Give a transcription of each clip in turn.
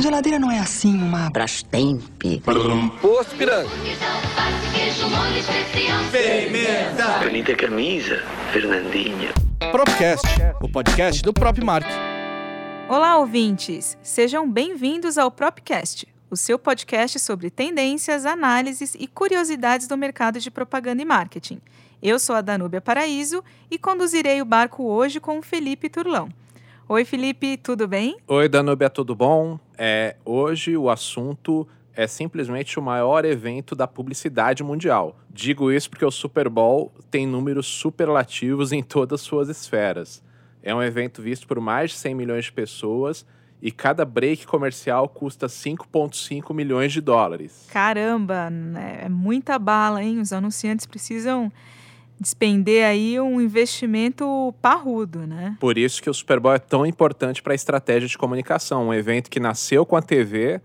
Geladeira não é assim uma Brastemp. Posto Piranga. Pimenta. Bonita camisa, Fernandinha. Propcast, o podcast do Prop Mark. Olá, ouvintes! Sejam bem-vindos ao Propcast, o seu podcast sobre tendências, análises e curiosidades do mercado de propaganda e marketing. Eu sou a Danúbia Paraíso e conduzirei o barco hoje com o Felipe Turlão. Oi, Felipe, tudo bem? Oi, Danúbia, tudo bom? É, hoje o assunto é simplesmente o maior evento da publicidade mundial. Digo isso porque o Super Bowl tem números superlativos em todas suas esferas. É um evento visto por mais de 100 milhões de pessoas e cada break comercial custa 5,5 milhões de dólares. Caramba, né? é muita bala, hein? Os anunciantes precisam despender aí um investimento parrudo, né? Por isso que o Super Bowl é tão importante para a estratégia de comunicação. Um evento que nasceu com a TV,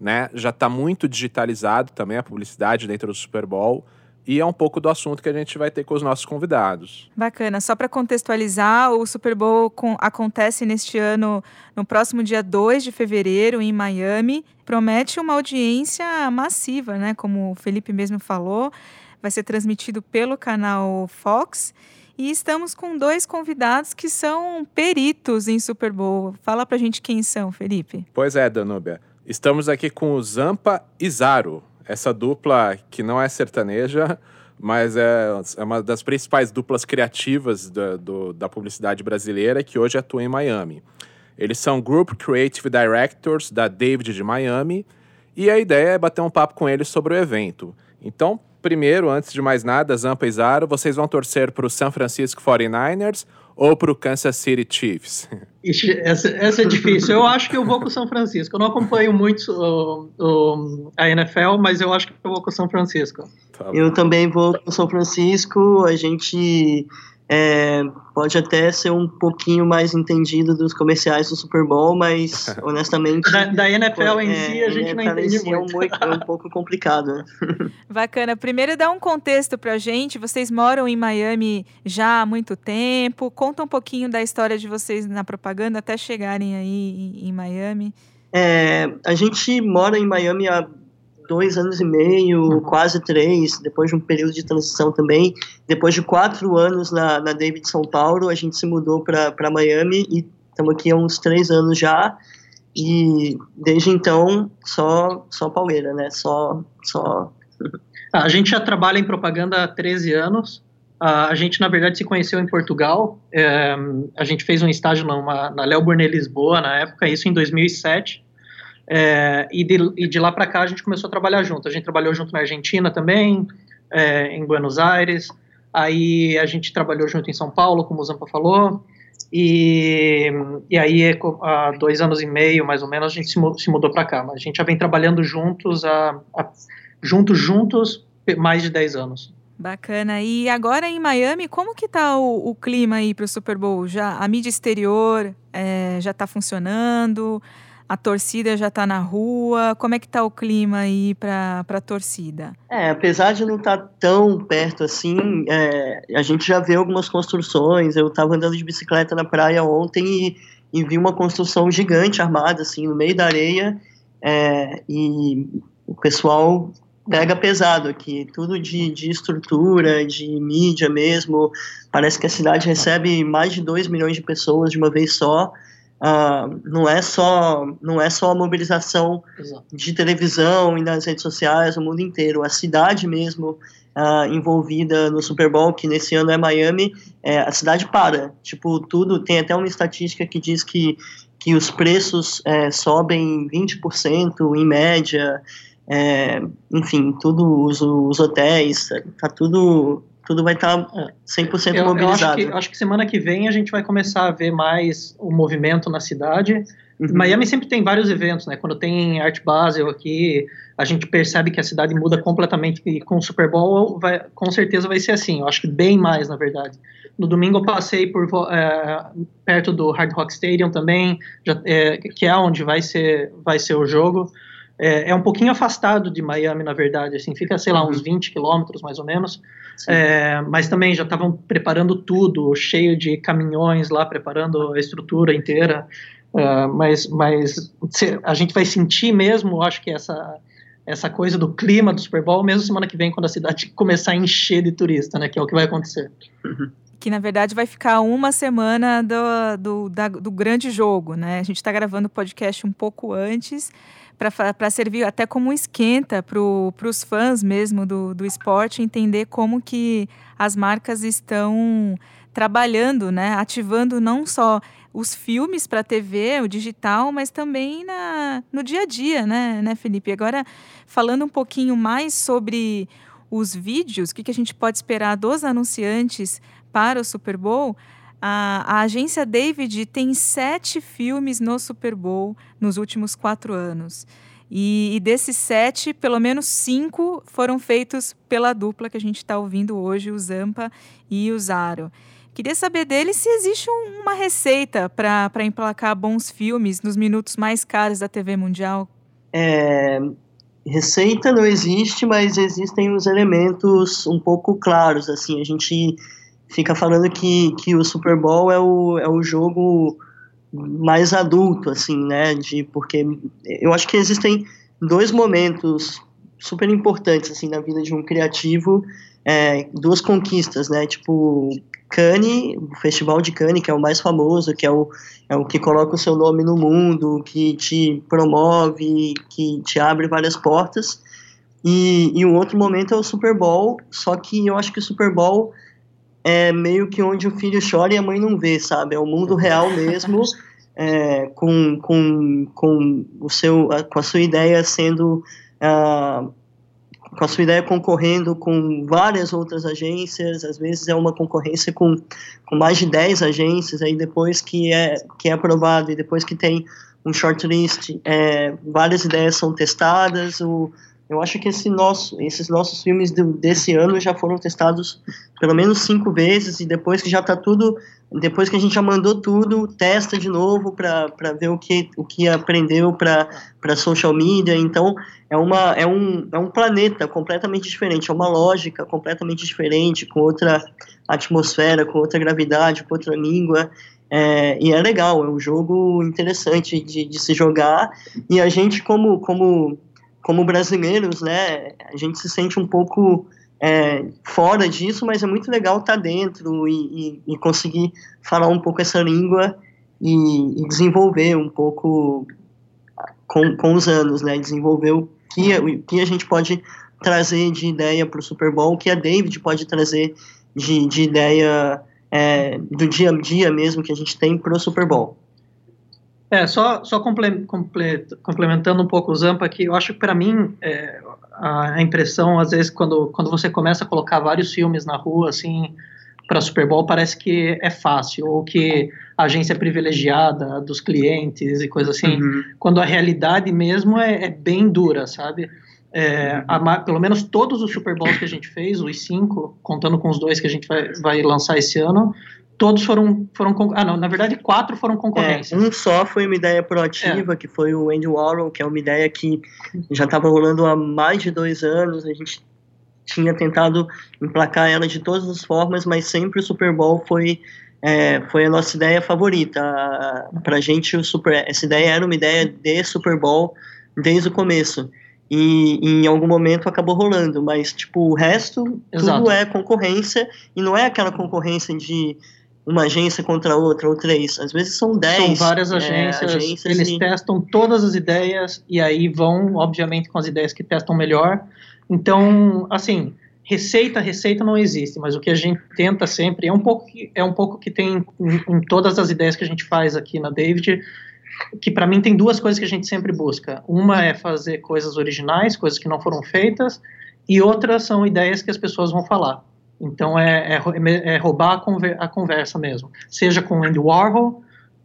né? Já está muito digitalizado também a publicidade dentro do Super Bowl. E é um pouco do assunto que a gente vai ter com os nossos convidados. Bacana. Só para contextualizar, o Super Bowl com, acontece neste ano, no próximo dia 2 de fevereiro, em Miami. Promete uma audiência massiva, né? Como o Felipe mesmo falou vai ser transmitido pelo canal Fox. E estamos com dois convidados que são peritos em Super Bowl. Fala pra gente quem são, Felipe. Pois é, Danúbia. Estamos aqui com o Zampa e Zaro, essa dupla que não é sertaneja, mas é, é uma das principais duplas criativas do, do, da publicidade brasileira que hoje atua em Miami. Eles são Group Creative Directors da David de Miami e a ideia é bater um papo com eles sobre o evento. Então, primeiro, antes de mais nada, Zampa e Zaro, vocês vão torcer para o San Francisco 49ers ou para o Kansas City Chiefs? Ixi, essa, essa, é difícil. Eu acho que eu vou com o São Francisco. Eu não acompanho muito o, o, a NFL, mas eu acho que eu vou com o São Francisco. Tá eu também vou com o São Francisco. A gente é, pode até ser um pouquinho mais entendido dos comerciais do Super Bowl, mas honestamente. da, da NFL em é, si a gente não entende muito. É um, é um pouco complicado. Né? Bacana. Primeiro dá um contexto pra gente. Vocês moram em Miami já há muito tempo. Conta um pouquinho da história de vocês na propaganda até chegarem aí em, em Miami. É, a gente mora em Miami há dois anos e meio, uhum. quase três, depois de um período de transição também. Depois de quatro anos na, na David São Paulo, a gente se mudou para Miami e estamos aqui há uns três anos já. E desde então, só, só pauleira, né? Só. só... Ah, a gente já trabalha em propaganda há 13 anos. Uh, a gente, na verdade, se conheceu em Portugal. É, a gente fez um estágio numa, na Léo Burnet Lisboa, na época, isso em 2007. É, e, de, e, de, lá para cá a gente começou a trabalhar junto. A gente trabalhou junto na Argentina também, é, em Buenos Aires. Aí a gente trabalhou junto em São Paulo, como o Zampa falou. E, e aí, há dois anos e meio, mais ou menos, a gente se, mudou para cá. Mas a gente já vem trabalhando juntos, a, a, juntos, juntos, mais de 10 anos. Bacana. E agora em Miami, como que tá o, o clima aí para o Super Bowl? Já a mídia exterior é, já está funcionando? A torcida já está na rua? Como é que está o clima aí para a torcida? É, apesar de não estar tá tão perto assim, é, a gente já vê algumas construções. Eu estava andando de bicicleta na praia ontem e, e, vi uma construção gigante armada assim no meio da areia é, e o pessoal pega pesado aqui, tudo de, de estrutura, de mídia mesmo. Parece que a cidade recebe mais de 2 milhões de pessoas de uma vez só. Uh, não é só não é só a mobilização Exato. de televisão e nas redes sociais no mundo inteiro a cidade mesmo uh, envolvida no Super Bowl que nesse ano é Miami é, a cidade para tipo tudo tem até uma estatística que diz que que os preços é, sobem 20% em média é, enfim tudo os, os hotéis tá tudo tudo vai estar tá 100% eu, mobilizado. Eu acho, que, acho que semana que vem a gente vai começar a ver mais o movimento na cidade. Uhum. Miami sempre tem vários eventos, né? Quando tem Art Basel aqui, a gente percebe que a cidade muda completamente e com o Super Bowl vai, com certeza vai ser assim. Eu acho que bem mais, na verdade. No domingo eu passei por é, perto do Hard Rock Stadium também, já, é, que é onde vai ser, vai ser o jogo. É, é, um pouquinho afastado de Miami, na verdade, assim, fica, sei lá, uns 20 uhum. quilômetros mais ou menos, é, mas também já estavam preparando tudo, cheio de caminhões lá, preparando a estrutura inteira. Uh, mas mas a gente vai sentir mesmo, acho que essa essa coisa do clima do Super Bowl, mesmo semana que vem, quando a cidade começar a encher de turista, né? Que é o que vai acontecer. Que na verdade vai ficar uma semana do, do, da, do grande jogo, né? A gente está gravando o podcast um pouco antes para servir até como esquenta para os fãs mesmo do, do esporte entender como que as marcas estão trabalhando, né, ativando não só os filmes para TV, o digital, mas também na, no dia a dia, né, né, Felipe? Agora, falando um pouquinho mais sobre os vídeos, o que, que a gente pode esperar dos anunciantes para o Super Bowl, a, a, agência David tem sete filmes no Super Bowl nos últimos quatro anos. E, e desses sete, pelo menos cinco foram feitos pela dupla que a gente está ouvindo hoje, o Zampa e o Zaro. Queria saber dele se existe um, uma receita para emplacar bons filmes nos minutos mais caros da TV mundial. É, receita não existe, mas existem os elementos um pouco claros. Assim, a gente fica falando que, que o Super Bowl é o, é o jogo mais adulto, assim, né? De, porque eu acho que existem dois momentos super importantes, assim, na vida de um criativo, é, duas conquistas, né? Tipo, Cannes, o Festival de Cannes, que é o mais famoso, que é o, é o que coloca o seu nome no mundo, que te promove, que te abre várias portas. E, e um outro momento é o Super Bowl, só que eu acho que o Super Bowl é meio que onde o filho chora e a mãe não vê, sabe? É o mundo real mesmo, é, com, com, com, o seu, com a sua ideia sendo. Uh, com a sua ideia concorrendo com várias outras agências, às vezes é uma concorrência com, com mais de 10 agências, aí depois que é, que é aprovado e depois que tem um shortlist, é, várias ideias são testadas, o, eu acho que esse nosso, esses nossos filmes do, desse ano já foram testados pelo menos cinco vezes e depois que já está tudo, depois que a gente já mandou tudo, testa de novo para ver o que, o que aprendeu para social media. Então é, uma, é, um, é um planeta completamente diferente, é uma lógica completamente diferente, com outra atmosfera, com outra gravidade, com outra língua. É, e é legal, é um jogo interessante de, de se jogar. E a gente, como, como como brasileiros, né, a gente se sente um pouco é, fora disso, mas é muito legal estar tá dentro e, e, e conseguir falar um pouco essa língua e, e desenvolver um pouco com, com, os anos, né, desenvolver o que, o que a gente pode trazer de ideia para o Super Bowl, o que a David pode trazer de, de ideia é, do dia a dia mesmo que a gente tem para o Super Bowl. É, só, só comple, comple, complementando um pouco o Zampa aqui, eu acho que para mim é, a impressão, às vezes, quando, quando você começa a colocar vários filmes na rua, assim, para Super Bowl, parece que é fácil, ou que a agência é privilegiada dos clientes e coisa assim, uhum. quando a realidade mesmo é, é bem dura, sabe? É, a, pelo menos todos os Super Bowls que a gente fez, os cinco, contando com os dois que a gente vai, vai lançar esse ano, todos foram, foram ah não, na verdade quatro foram concorrências. É, um só foi uma ideia proativa, é. que foi o Andy Warhol, que é uma ideia que já estava rolando há mais de dois anos, a gente tinha tentado emplacar ela de todas as formas, mas sempre o Super Bowl foi é, foi a nossa ideia favorita. Pra gente, o Super, essa ideia era uma ideia de Super Bowl desde o começo. E, e, em algum momento acabou rolando, mas tipo, o resto Exato. tudo é concorrência e não é aquela concorrência de uma agência contra outra, ou três. Às vezes são dez. São várias é, agências, é, agências eles e... testam todas as ideias e aí vão, obviamente, com as ideias que testam melhor. Então, assim, receita, receita não existe, mas o que a gente tenta sempre é um pouco é um pouco que tem em, em todas as ideias que a gente faz aqui na David, que para mim tem duas coisas que a gente sempre busca. Uma é fazer coisas originais, coisas que não foram feitas, e outras são ideias que as pessoas vão falar. Então é, é, é roubar a, conver, a, conversa mesmo. Seja com Andy Warhol,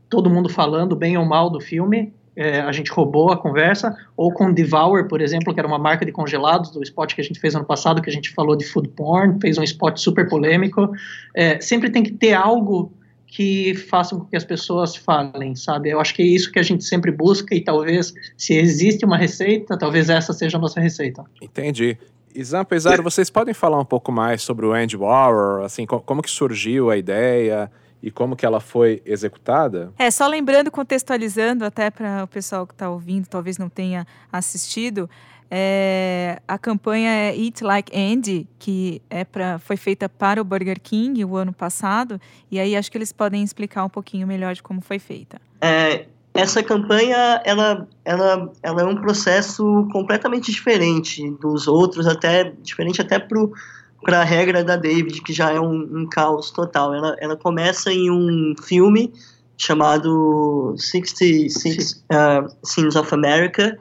todo mundo falando bem ou mal do filme, é, a gente roubou a conversa, ou com Devour, por exemplo, que era uma marca de congelados do spot que a gente fez ano passado, que a gente falou de food porn, fez um spot super polêmico. É, sempre tem que ter algo que faça com que as pessoas falem, sabe? Eu acho que é isso que a gente sempre busca e talvez, se existe uma receita, talvez essa seja a nossa receita. Entendi. Isam Pesaro, vocês podem falar um pouco mais sobre o Andy Warhol, assim, como que surgiu a ideia e como que ela foi executada? É, só lembrando, contextualizando até para o pessoal que está ouvindo, talvez não tenha assistido, é, a campanha é Eat Like Andy, que é pra, foi feita para o Burger King o ano passado, e aí acho que eles podem explicar um pouquinho melhor de como foi feita. É, essa campanha ela, ela, ela é um processo completamente diferente dos outros, até diferente até para a regra da David, que já é um, um caos total. Ela, ela começa em um filme chamado 66 uh, Scenes of America,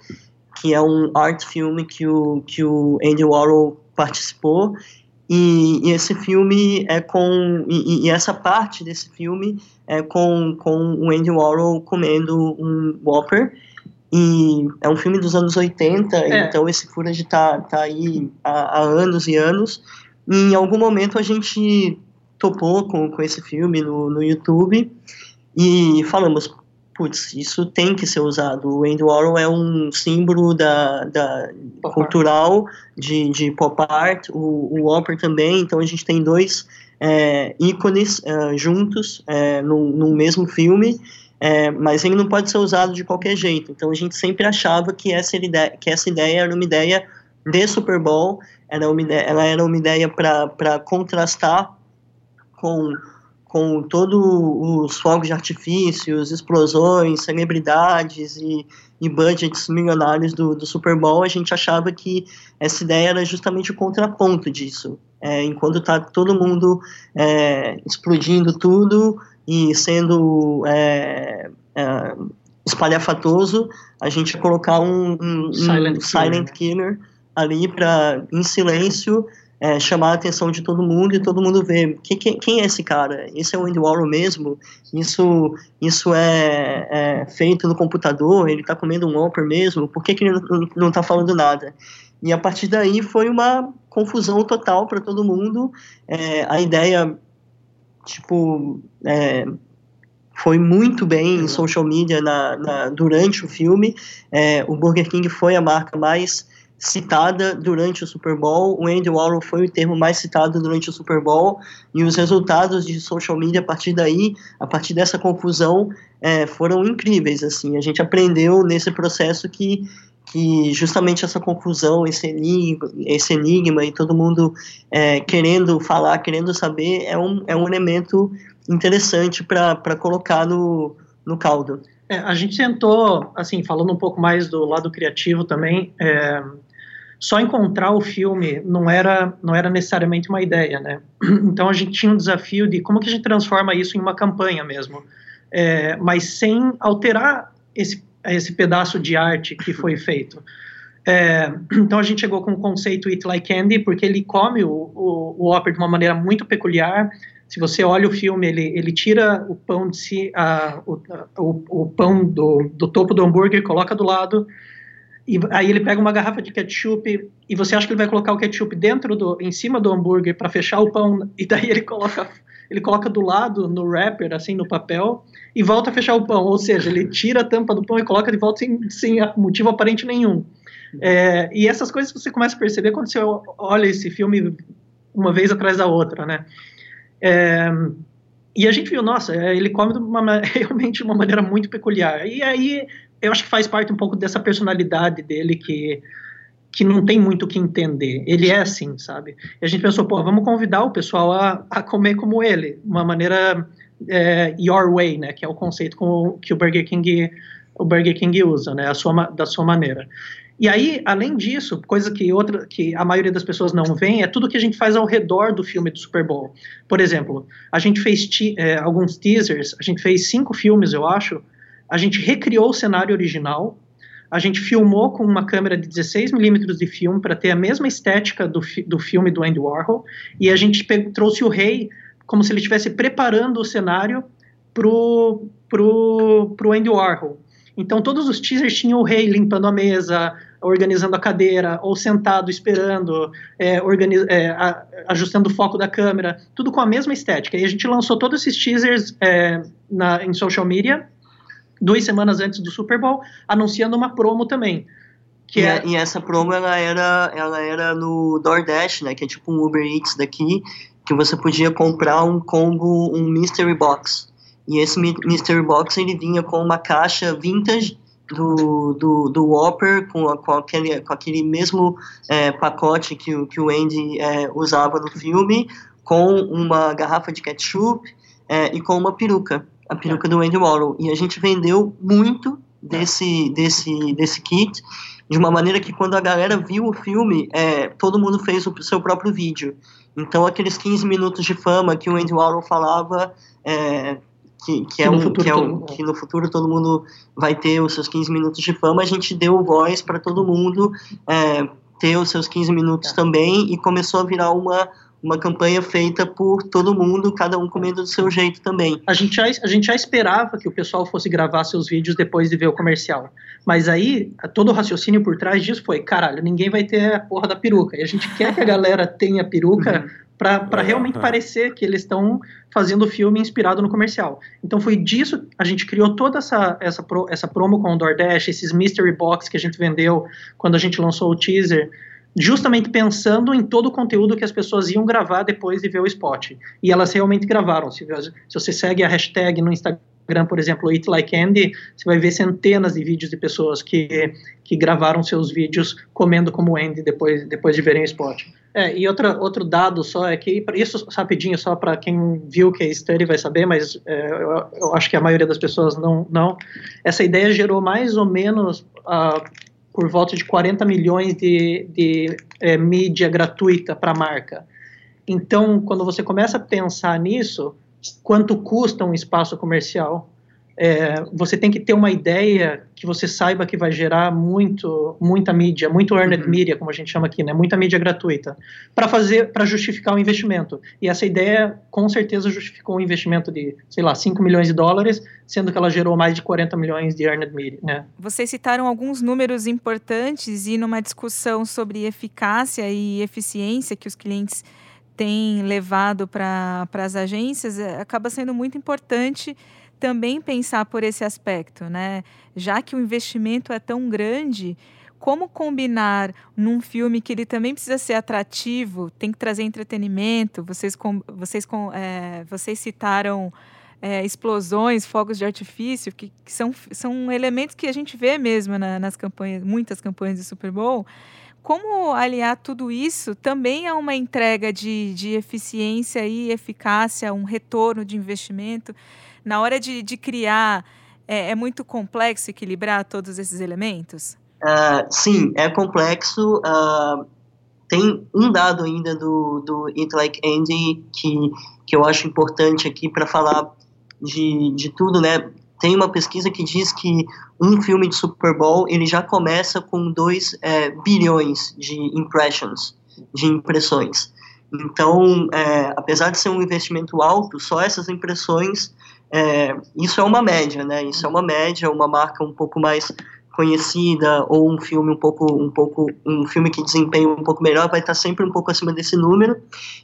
que é um art filme que o, que o Andy Warhol participou. E, e esse filme é com. E, e, essa parte desse filme é com, com o Andy Warhol comendo um Whopper. E é um filme dos anos 80, é. então esse footage tá, tá aí há, há, anos e anos. E em algum momento a gente topou com, com esse filme no, no YouTube e falamos, putz, isso tem que ser usado. O Andy Warhol é um símbolo da, da cultural de, de pop art, o, o Whopper também, então a gente tem dois é, ícones é, juntos é, no, no mesmo filme, é, mas ele não pode ser usado de qualquer jeito. Então a gente sempre achava que essa ideia, que essa ideia era uma ideia de Super Bowl, era uma ideia, ela era uma ideia para contrastar com com todos os fogos de artifícios, explosões, celebridades e, e budgets milionários do, do, Super Bowl, a gente achava que essa ideia era justamente o contraponto disso. É, enquanto está todo mundo é, explodindo tudo e sendo é, é espalhafatoso, a gente colocar um, um, silent, um silent killer ali para em silêncio é, chamar a atenção de todo mundo e todo mundo ver quem, quem, quem é esse cara? Esse é o Andy Warhol mesmo? Isso, isso é, é feito no computador? Ele está comendo um Whopper mesmo? Por que, que ele não está falando nada? E a partir daí foi uma confusão total para todo mundo. É, a ideia, tipo, é, foi muito bem em social media na, na durante o filme. É, o Burger King foi a marca mais citada durante o Super Bowl. O Andy Warhol foi o termo mais citado durante o Super Bowl e os resultados de social media a partir daí, a partir dessa confusão, é, foram incríveis. Assim, a gente aprendeu nesse processo que que justamente essa confusão, esse enigma, esse enigma e todo mundo é, querendo falar, querendo saber, é um, é um elemento interessante para colocar no, no caldo. É, a gente tentou, assim, falando um pouco mais do lado criativo também, é, só encontrar o filme não era, não era necessariamente uma ideia, né? Então a gente tinha um desafio de como que a gente transforma isso em uma campanha mesmo, é, mas sem alterar esse, esse pedaço de arte que foi feito. É, então a gente chegou com o conceito Eat Like Candy, porque ele come o, o, o Whopper de uma maneira muito peculiar. Se você olha o filme, ele, ele tira o pão de si, a, o, o, o pão do, do topo do hambúrguer, coloca do lado, e aí ele pega uma garrafa de ketchup e você acha que ele vai colocar o ketchup dentro do, em cima do hambúrguer para fechar o pão e daí ele coloca ele coloca do lado no wrapper assim no papel e volta a fechar o pão, ou seja, ele tira a tampa do pão e coloca de volta sem, sem motivo aparente nenhum. É, e essas coisas você começa a perceber quando você olha esse filme uma vez atrás da outra, né? É, e a gente viu, nossa, ele come de uma, realmente de uma maneira muito peculiar. E aí eu acho que faz parte um pouco dessa personalidade dele que que não tem muito o que entender. Ele é assim, sabe? E a gente pensou, pô, vamos convidar o pessoal a, a comer como ele, uma maneira é, your way, né? Que é o conceito com, que o Burger King o Burger King usa, né? A sua, da sua maneira. E aí, além disso, coisa que outra que a maioria das pessoas não vê é tudo que a gente faz ao redor do filme do Super Bowl. Por exemplo, a gente fez é, alguns teasers, a gente fez cinco filmes, eu acho, a gente recriou o cenário original, a gente filmou com uma câmera de 16mm de filme para ter a mesma estética do, fi do filme do Andy Warhol, e a gente trouxe o rei como se ele estivesse preparando o cenário pro, pro, pro Andy Warhol. Então todos os teasers tinham o rei limpando a mesa, organizando a cadeira, ou sentado esperando, é, é, a, ajustando o foco da câmera, tudo com a mesma estética. E a gente lançou todos esses teasers é, na, em social media duas semanas antes do Super Bowl, anunciando uma promo também. Que e, é... e essa promo ela era, ela era no DoorDash, né? Que é tipo um Uber Eats daqui, que você podia comprar um combo, um mystery box. E esse mystery box ele vinha com uma caixa vintage do, do, do Whopper com, com, aquele, com aquele mesmo é, pacote que, o, que o Andy é, usava no filme, com uma garrafa de ketchup é, e com uma peruca, a peruca do Andy Warhol. E a gente vendeu muito desse, desse, desse kit, de uma maneira que quando a galera viu o filme, é, todo mundo fez o seu próprio vídeo. Então aqueles 15 minutos de fama que o Andy Warhol falava é, que, que, é um, que, é um, que no futuro todo mundo vai ter os seus 15 minutos de fama, a gente deu voz para todo mundo é, ter os seus 15 minutos é. também e começou a virar uma, uma campanha feita por todo mundo, cada um comendo do seu jeito também. A gente, já, a gente já esperava que o pessoal fosse gravar seus vídeos depois de ver o comercial. Mas aí, todo o raciocínio por trás disso foi: caralho, ninguém vai ter a porra da peruca. E a gente quer que a galera tenha peruca uhum para realmente é. parecer que eles estão fazendo o filme inspirado no comercial. Então foi disso a gente criou toda essa essa, pro, essa promo com o DoorDash, esses mystery box que a gente vendeu quando a gente lançou o teaser, justamente pensando em todo o conteúdo que as pessoas iam gravar depois de ver o spot. E elas realmente gravaram. Se, você segue a hashtag no Instagram por exemplo, Eat Like Andy, você vai ver centenas de vídeos de pessoas que, que gravaram seus vídeos comendo como Andy depois, depois de verem o spot. É, e outra, outro dado só é que, isso rapidinho, só para quem viu que é study vai saber, mas é, eu, eu, acho que a maioria das pessoas não, não. Essa ideia gerou mais ou menos uh, por volta de 40 milhões de, de é, mídia gratuita para a marca. Então, quando você começa a pensar nisso, quanto custa um espaço comercial. É, você tem que ter uma ideia que você saiba que vai gerar muito, muita mídia, muito earned uhum. media, como a gente chama aqui, né? Muita mídia gratuita, para fazer, para justificar o investimento. E essa ideia, com certeza, justificou um investimento de, sei lá, 5 milhões de dólares, sendo que ela gerou mais de 40 milhões de earned media, né? Vocês citaram alguns números importantes e numa discussão sobre eficácia e eficiência que os clientes tem levado para as agências, é, acaba sendo muito importante também pensar por esse aspecto, né? Já que o investimento é tão grande, como combinar num filme que ele também precisa ser atrativo, tem que trazer entretenimento. Vocês, com, vocês, com, é, vocês citaram é, explosões, fogos de artifício, que, que, são, são elementos que a gente vê mesmo na, nas campanhas, muitas campanhas de Super Bowl como aliar tudo isso também a uma entrega de, de eficiência e eficácia, um retorno de investimento? Na hora de, de criar, é, é muito complexo equilibrar todos esses elementos? Uh, sim, é complexo. Uh, tem um dado ainda do, do It Like Andy que, que eu acho importante aqui para falar de, de tudo, né? Tem uma pesquisa que diz que um filme de Super Bowl ele já começa com 2 é, bilhões de impressions, de impressões. Então, é, apesar de ser um investimento alto, só essas impressões, é, isso é uma média, né? Isso é uma média, uma marca um pouco mais conhecida ou um filme um pouco um pouco um filme que desempenha um pouco melhor vai estar sempre um pouco acima desse número.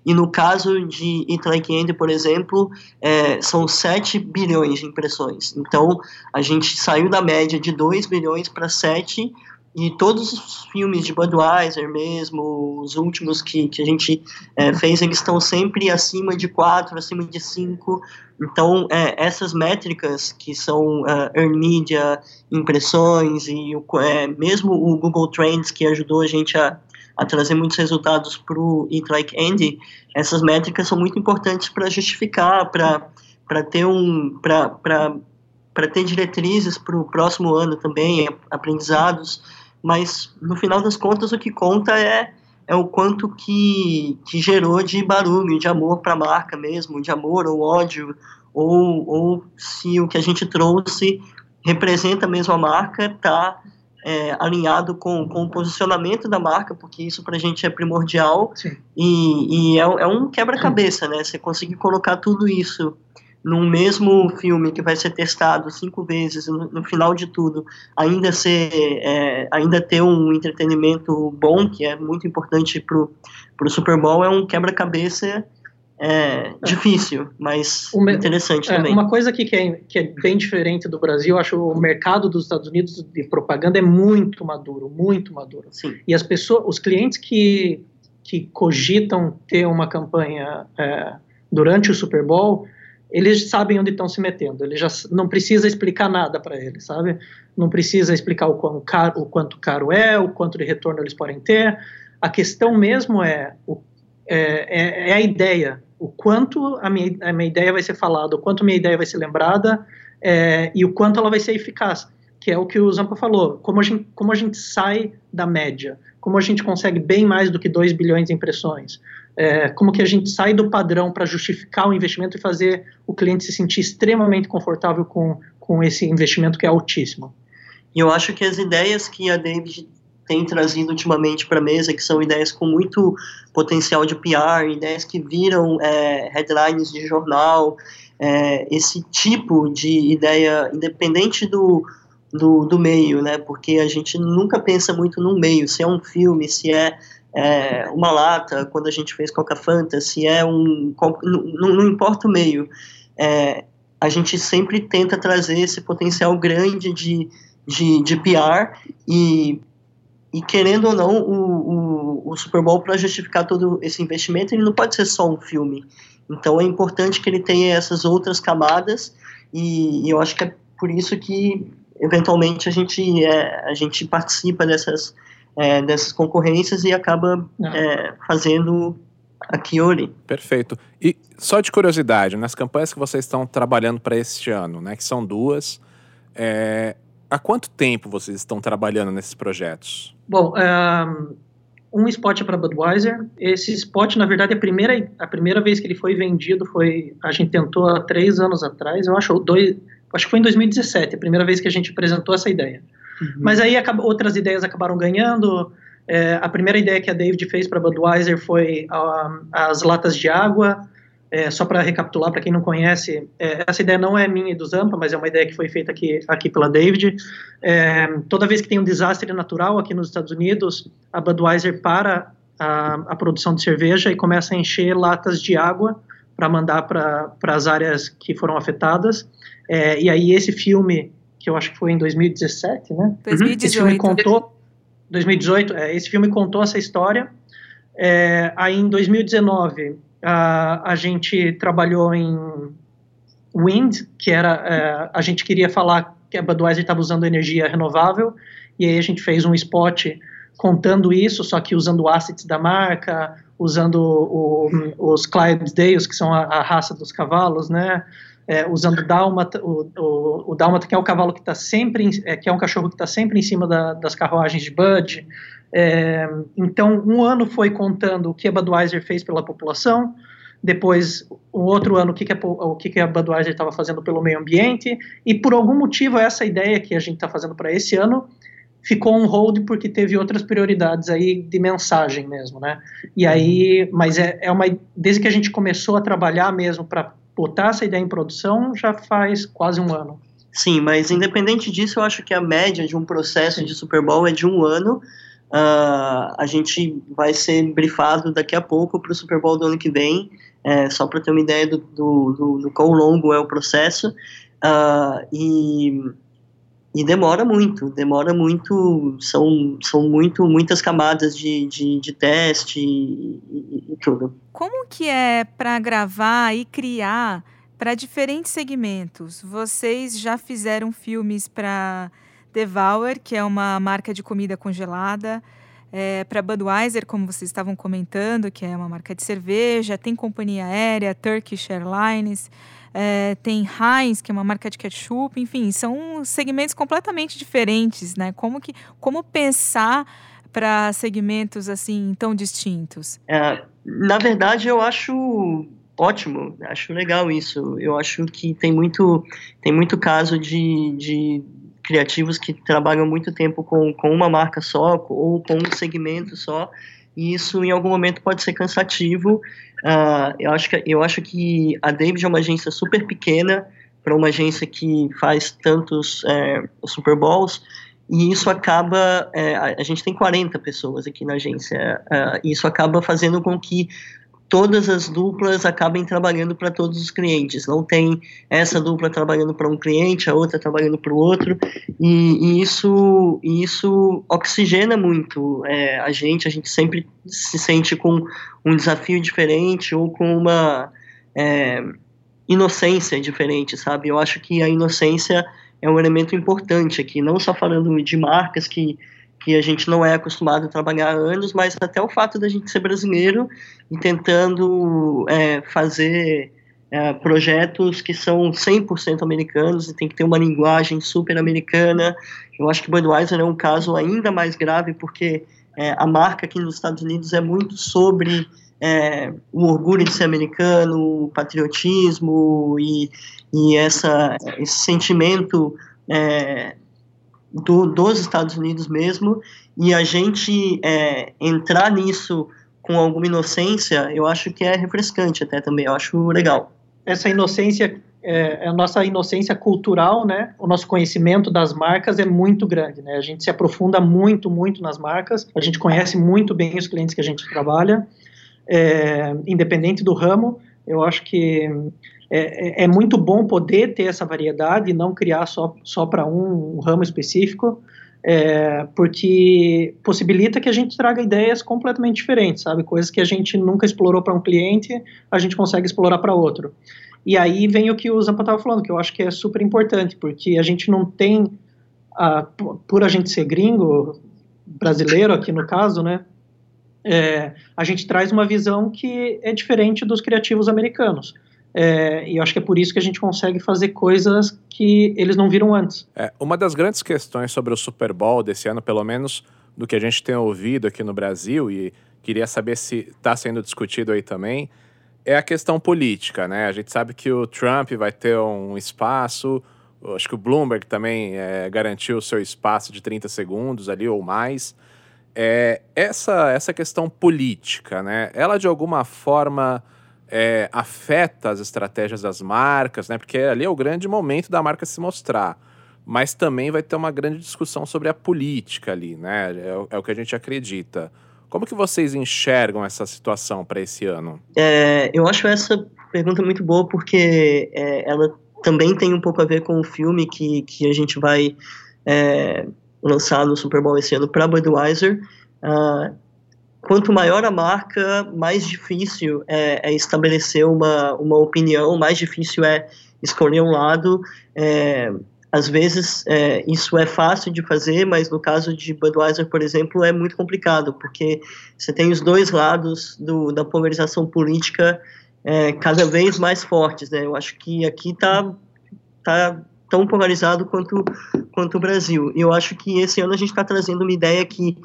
E no caso de It Like por exemplo é, são 7 bilhões de impressões. Então a gente saiu da média de 2 bilhões para 7 e todos os filmes de Budweiser mesmo, os últimos que, que a gente é, fez, eles estão sempre acima de 4, acima de 5. Então, é, essas métricas que são uh, Earn Media, impressões e é, mesmo o Google Trends que ajudou a gente a, a trazer muitos resultados para o Eat Like Andy, essas métricas são muito importantes para justificar, para ter um... para ter diretrizes para o próximo ano também, aprendizados, mas no final das contas o que conta é, é o quanto que, que gerou de barulho, de amor para a marca mesmo, de amor ou ódio, ou, ou se o que a gente trouxe representa mesmo a marca, está é, alinhado com, com o posicionamento da marca, porque isso para a gente é primordial, Sim. e, e é, é um quebra-cabeça, né? Você conseguir colocar tudo isso num mesmo filme que vai ser testado cinco vezes, no, no final de tudo, ainda ser, é, ainda ter um entretenimento bom, que é muito importante pro, pro Super Bowl, é um quebra-cabeça é, difícil, mas me, interessante é, também. Uma coisa aqui que é, que é bem diferente do Brasil, eu acho o mercado dos Estados Unidos de propaganda é muito maduro, muito maduro. Sim. E as pessoas, os clientes que que cogitam ter uma campanha é, durante o Super Bowl, eles sabem onde estão se metendo. Ele já não precisa explicar nada para eles, sabe? Não precisa explicar o, quão caro, o quanto caro é, o quanto de retorno eles podem ter. A questão mesmo é, é, é, é a ideia. O quanto a minha, a minha ideia vai ser falada, o quanto minha ideia vai ser lembrada é, e o quanto ela vai ser eficaz. Que é o que o Zampa falou. Como a gente, como a gente sai da média, como a gente consegue bem mais do que 2 bilhões de impressões, é, como que a gente sai do padrão para justificar o investimento e fazer o cliente se sentir extremamente confortável com, com esse investimento que é altíssimo. E eu acho que as ideias que a David tem trazido ultimamente para a mesa, que são ideias com muito potencial de PR, ideias que viram é, headlines de jornal, é, esse tipo de ideia, independente do, do, do, meio, né? Porque a gente nunca pensa muito no meio, se é um filme, se é é, uma lata, quando a gente fez Coca Fantasy, é um. Não, não importa o meio. É, a gente sempre tenta trazer esse potencial grande de, de, de PR e, e querendo ou não, o, o, o Super Bowl, para justificar todo esse investimento, ele não pode ser só um filme. Então é importante que ele tenha essas outras camadas e, e eu acho que é por isso que eventualmente a gente, é, a gente participa dessas é, dessas concorrências e acaba é, fazendo aqui ou ali. Perfeito. E só de curiosidade, nas campanhas que vocês estão trabalhando para este ano, né, que são duas, é, há quanto tempo vocês estão trabalhando nesses projetos? Bom, um spot é para Budweiser. Esse spot, na verdade, a primeira, a primeira vez que ele foi vendido foi. A gente tentou há três anos atrás, eu acho, dois, acho que foi em 2017, a primeira vez que a gente apresentou essa ideia. Uhum. Mas aí outras ideias acabaram ganhando. É, a primeira ideia que a David fez para Budweiser foi uh, as latas de água. É, só para recapitular, para quem não conhece, é, essa ideia não é minha e do Zampa, mas é uma ideia que foi feita aqui, aqui pela David. É, toda vez que tem um desastre natural aqui nos Estados Unidos, a Budweiser para a, a produção de cerveja e começa a encher latas de água para mandar para as áreas que foram afetadas. É, e aí esse filme que eu acho que foi em 2017, né? 2018. Esse filme contou 2018, é, esse filme contou essa história. É, aí em 2019 a, a gente trabalhou em Wind, que era é, a gente queria falar que a Budweiser estava usando energia renovável e aí a gente fez um spot contando isso, só que usando assets da marca, usando o, os Clydesdales, que são a, a raça dos cavalos, né? É, usando dálmata, o, o, o dálmata que é o cavalo que está sempre, em, é, que é um cachorro que está sempre em cima da, das carruagens de Bud. É, então, um ano foi contando o que a Budweiser fez pela população, depois, um outro ano, o que, que, a, o que, que a Budweiser estava fazendo pelo meio ambiente, e por algum motivo, essa ideia que a gente está fazendo para esse ano ficou on hold porque teve outras prioridades aí de mensagem mesmo, né? E aí, mas é, é uma desde que a gente começou a trabalhar mesmo para botar essa ideia em produção já faz quase um ano. Sim, mas independente disso, eu acho que a média de um processo de Super Bowl é de um ano. Uh, a gente vai ser brifado daqui a pouco para o Super Bowl do ano que vem, é, só para ter uma ideia do, do, do, do quão longo é o processo. Uh, e e demora muito, demora muito, são, são muito, muitas camadas de, de, de teste e, e, e, tudo. Como que é para gravar e criar para diferentes segmentos? Vocês já fizeram filmes para Devour, que é uma marca de comida congelada, é, para Budweiser, como vocês estavam comentando, que é uma marca de cerveja, tem companhia aérea, Turkish Airlines, é, tem Heinz, que é uma marca de ketchup, enfim, são segmentos completamente diferentes, né? Como, que, como pensar para segmentos assim tão distintos? É, na verdade, eu acho ótimo, acho legal isso. Eu acho que tem muito, tem muito caso de, de criativos que trabalham muito tempo com, com uma marca só ou com um segmento só e isso em algum momento pode ser cansativo. Uh, eu, acho que, eu acho que a David é uma agência super pequena para uma agência que faz tantos é, Super Bowls, e isso acaba. É, a gente tem 40 pessoas aqui na agência, uh, e isso acaba fazendo com que todas as duplas acabem trabalhando para todos os clientes. Não tem essa dupla trabalhando para um cliente, a outra trabalhando para o outro, e, e, isso, isso oxigena muito é, a gente. A gente sempre se sente com um desafio diferente ou com uma é, inocência diferente, sabe? Eu acho que a inocência é um elemento importante aqui, não só falando de marcas que que a gente não é acostumado a trabalhar há anos, mas até o fato da gente ser brasileiro e tentando é, fazer é, projetos que são 100% americanos e tem que ter uma linguagem super americana. Eu acho que Budweiser é um caso ainda mais grave porque é, a marca aqui nos Estados Unidos é muito sobre é, o orgulho de ser americano, o patriotismo e, e essa, esse sentimento é, do, dos Estados Unidos mesmo, e a gente é, entrar nisso com alguma inocência, eu acho que é refrescante até também, eu acho legal. Essa inocência, é, a nossa inocência cultural, né, o nosso conhecimento das marcas é muito grande, né, a gente se aprofunda muito, muito nas marcas, a gente conhece muito bem os clientes que a gente trabalha, é, independente do ramo, eu acho que é, é, é, muito bom poder ter essa variedade e não criar só, só para um, um, ramo específico, é, porque possibilita que a gente traga ideias completamente diferentes, sabe? Coisas que a gente nunca explorou para um cliente, a gente consegue explorar para outro. E aí vem o que o Zampa estava falando, que eu acho que é super importante, porque a gente não tem, por a gente ser gringo, brasileiro aqui no caso, né? É, a gente traz uma visão que é diferente dos criativos americanos. É, e eu acho que é por isso que a gente consegue fazer coisas que eles não viram antes. É, uma das grandes questões sobre o Super Bowl desse ano, pelo menos do que a gente tem ouvido aqui no Brasil, e queria saber se está sendo discutido aí também, é a questão política, né? A gente sabe que o Trump vai ter um espaço, acho que o Bloomberg também é, garantiu o seu espaço de 30 segundos ali ou mais. É, essa, essa questão política, né? Ela de alguma forma é, afeta as estratégias das marcas, né? Porque ali é o grande momento da marca se mostrar. Mas também vai ter uma grande discussão sobre a política ali, né? É, é o que a gente acredita. Como que vocês enxergam essa situação para esse ano? É, eu acho essa pergunta muito boa porque é, ela também tem um pouco a ver com o filme que, que a gente vai é, lançar no Super Bowl esse ano para Budweiser. Uh, quanto maior a marca, mais difícil é, é, estabelecer uma, uma opinião, mais difícil é escolher um lado. É, às vezes é, isso é fácil de fazer, mas no caso de Budweiser, por exemplo, é muito complicado, porque você tem os dois lados do, da polarização política é, cada vez mais fortes. Né? Eu acho que aqui está tá tão polarizado quanto, quanto o Brasil. E eu acho que esse ano a gente está trazendo uma ideia que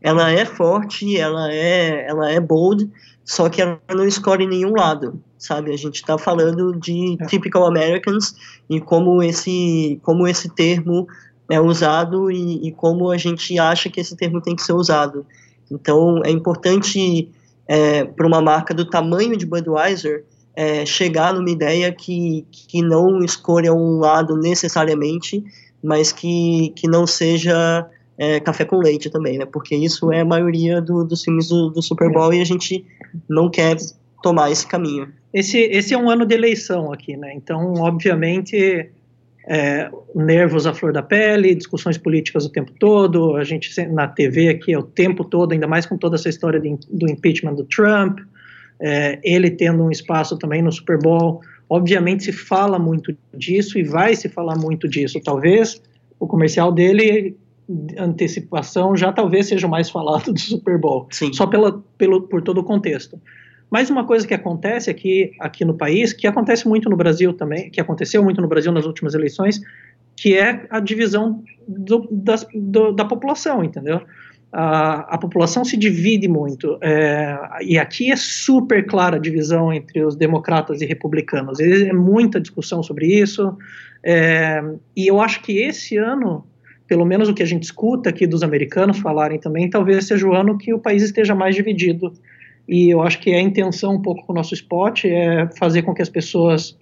ela é forte, ela é, ela é bold, só que ela não escolhe nenhum lado, sabe? A gente está falando de é. typical Americans e como esse, como esse termo é usado e, e, como a gente acha que esse termo tem que ser usado. Então, é importante é, para uma marca do tamanho de Budweiser é, chegar numa ideia que, que não escolha um lado necessariamente, mas que, que não seja é, café com leite também, né? Porque isso é a maioria do, dos filmes do, do, Super Bowl e a gente não quer tomar esse caminho. Esse, esse é um ano de eleição aqui, né? Então, obviamente, é, nervos à flor da pele, discussões políticas o tempo todo, a gente na TV aqui é o tempo todo, ainda mais com toda essa história de, do impeachment do Trump, é, ele tendo um espaço também no Super Bowl. Obviamente se fala muito disso e vai se falar muito disso. Talvez o comercial dele antecipação já talvez seja o mais falado do Super Bowl, Sim. só pela, pelo, por todo o contexto. Mas uma coisa que acontece aqui, aqui no país, que acontece muito no Brasil também, que aconteceu muito no Brasil nas últimas eleições, que é a divisão do, das, do, da população, entendeu? A, a, população se divide muito, é, e aqui é super clara a divisão entre os democratas e republicanos. É muita discussão sobre isso, é, e eu acho que esse ano pelo menos o que a gente escuta aqui dos americanos falarem também, talvez seja o ano que o país esteja mais dividido. E eu acho que a intenção um pouco com o nosso spot é fazer com que as pessoas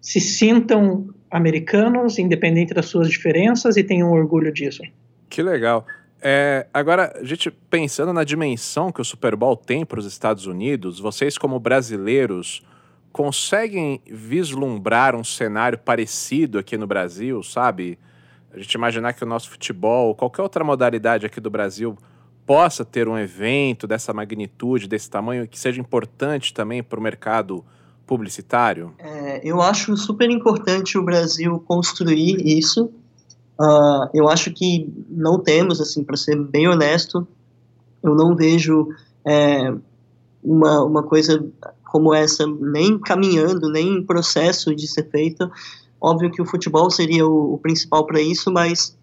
se sintam americanos, independente das suas diferenças, e tenham orgulho disso. Que legal. É, agora, a gente pensando na dimensão que o Super Bowl tem para os Estados Unidos, vocês, como brasileiros, conseguem vislumbrar um cenário parecido aqui no Brasil, sabe? A gente imaginar que o nosso futebol, qualquer outra modalidade aqui do Brasil, possa ter um evento dessa magnitude, desse tamanho, que seja importante também para o mercado publicitário? É, eu acho super importante o Brasil construir isso. Uh, eu acho que não temos, assim, para ser bem honesto, eu não vejo é, uma, uma coisa como essa nem caminhando, nem em processo de ser feita. Óbvio que o futebol seria o, o principal para isso, mas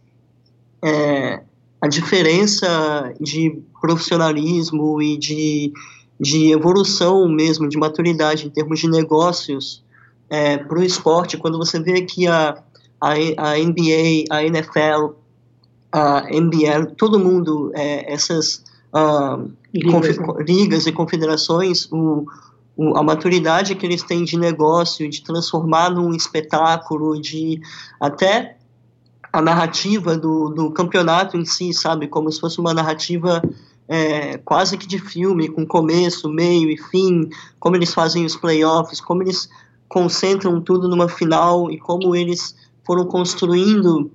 é, a diferença de profissionalismo e de, de evolução mesmo, de maturidade em termos de negócios é, para o esporte, quando você vê que a, a, a NBA, a NFL, a NBL, todo mundo, é, essas uh, ligas, ligas e confederações, o, a maturidade que eles têm de negócio, de transformar num espetáculo, de até a narrativa do, do campeonato em si, sabe? Como se fosse uma narrativa é, quase que de filme, com começo, meio e fim, como eles fazem os playoffs, como eles concentram tudo numa final e como eles foram construindo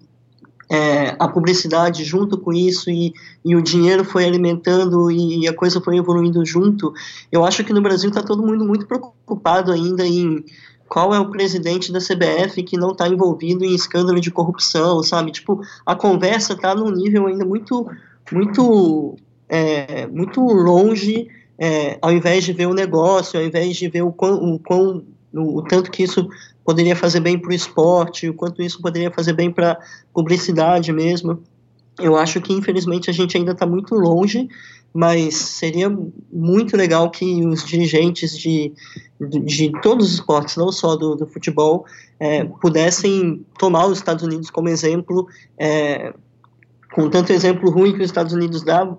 é, a publicidade junto com isso e, e o dinheiro foi alimentando e, a coisa foi evoluindo junto. Eu acho que no Brasil está todo mundo muito preocupado ainda em qual é o presidente da CBF que não está envolvido em escândalo de corrupção, sabe? Tipo, a conversa está num nível ainda muito, muito, é, muito longe, é, ao invés de ver o negócio, ao invés de ver o quão, o, quão, o, tanto que isso poderia fazer bem para o esporte, o quanto isso poderia fazer bem para publicidade mesmo. Eu acho que infelizmente a gente ainda está muito longe, mas seria muito legal que os dirigentes de, de, de todos os esportes, não só do, do futebol, é, pudessem tomar os Estados Unidos como exemplo, é, com tanto exemplo ruim que os Estados Unidos dá,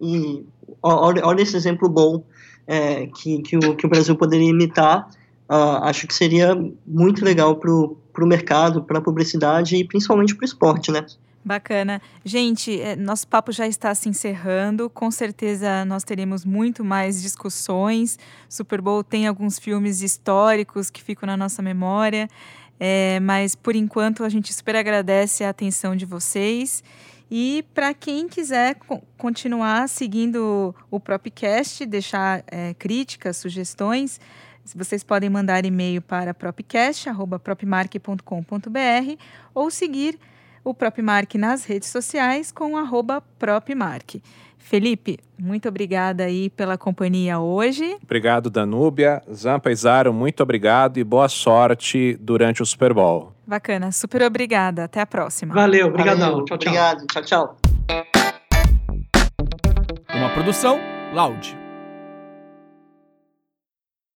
e olha, olha esse exemplo bom é, que, que, o, que o Brasil poderia imitar uh, acho que seria muito legal para o mercado, para a publicidade e principalmente para o esporte, né? Bacana. Gente, é, nosso papo já está se encerrando. Com certeza nós teremos muito mais discussões. Super Bowl tem alguns filmes históricos que ficam na nossa memória. É, mas por enquanto a gente super agradece a atenção de vocês. E para quem quiser co continuar seguindo o Propcast, deixar é, críticas, sugestões, vocês podem mandar e-mail para propcast.propmark.com.br ou seguir o Propmark nas redes sociais com arroba propmark. Felipe, muito obrigada aí pela companhia hoje. Obrigado, Danúbia. Zampa e Zaro, muito obrigado e boa sorte durante o Super Bowl. Bacana, super obrigada. Até a próxima. Valeu, obrigadão. Tchau, tchau. Obrigado, tchau, tchau. Uma produção Loud.